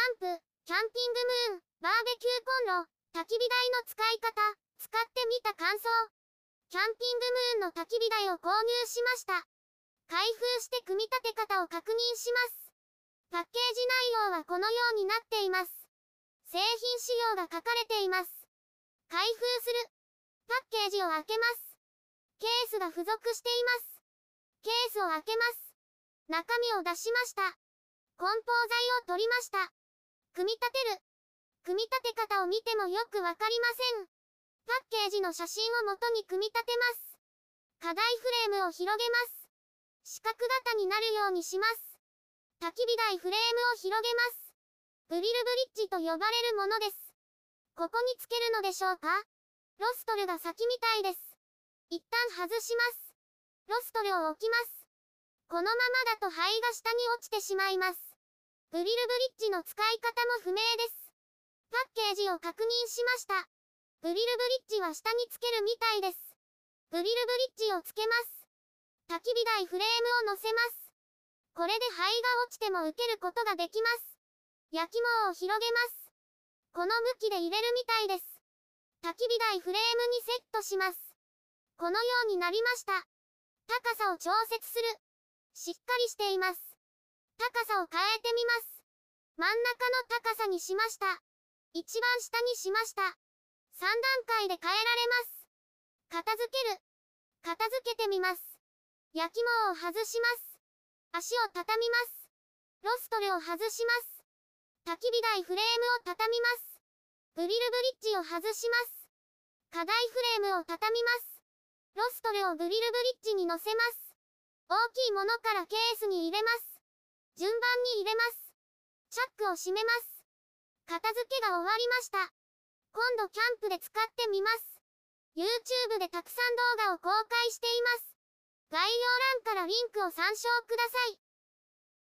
ャンプ、キャンピングムーン、バーベキューコンロ、焚き火台の使い方、使ってみた感想。キャンピングムーンの焚き火台を購入しました。開封して組み立て方を確認します。パッケージ内容はこのようになっています。製品仕様が書かれています。開封する。パッケージを開けます。ケースが付属しています。ケースを開けます。中身を出しました。梱包材を取りました。組み立てる。組み立て方を見てもよくわかりません。パッケージの写真を元に組み立てます。課題フレームを広げます。四角型になるようにします。焚き火台フレームを広げます。グリルブリッジと呼ばれるものです。ここにつけるのでしょうか？ロストルが先みたいです。一旦外します。ロストルを置きます。このままだと灰が下に落ちてしまいます。グリルブリッジの使い方も不明です。パッケージを確認しました。グリルブリッジは下につけるみたいです。グリルブリッジをつけます。焚き火台フレームを乗せます。これで灰が落ちても受けることができます。焼き毛を広げます。この向きで入れるみたいです。焚き火台フレームにセットします。このようになりました。高さを調節する。しっかりしています。高さを変えてみます。真ん中の高さにしました。一番下にしました。3段階で変えられます。片付ける。片付けてみます。焼き毛を外します。足を畳みます。ロストルを外します。焚き火台フレームを畳みます。グリルブリッジを外します。課題フレームを畳みます。ロストルをグリルブリッジに乗せます。大きいものからケースに入れます。順番に入れます。チャックを閉めます。片付けが終わりました。今度キャンプで使ってみます。YouTube でたくさん動画を公開しています。概要欄からリンクを参照ください。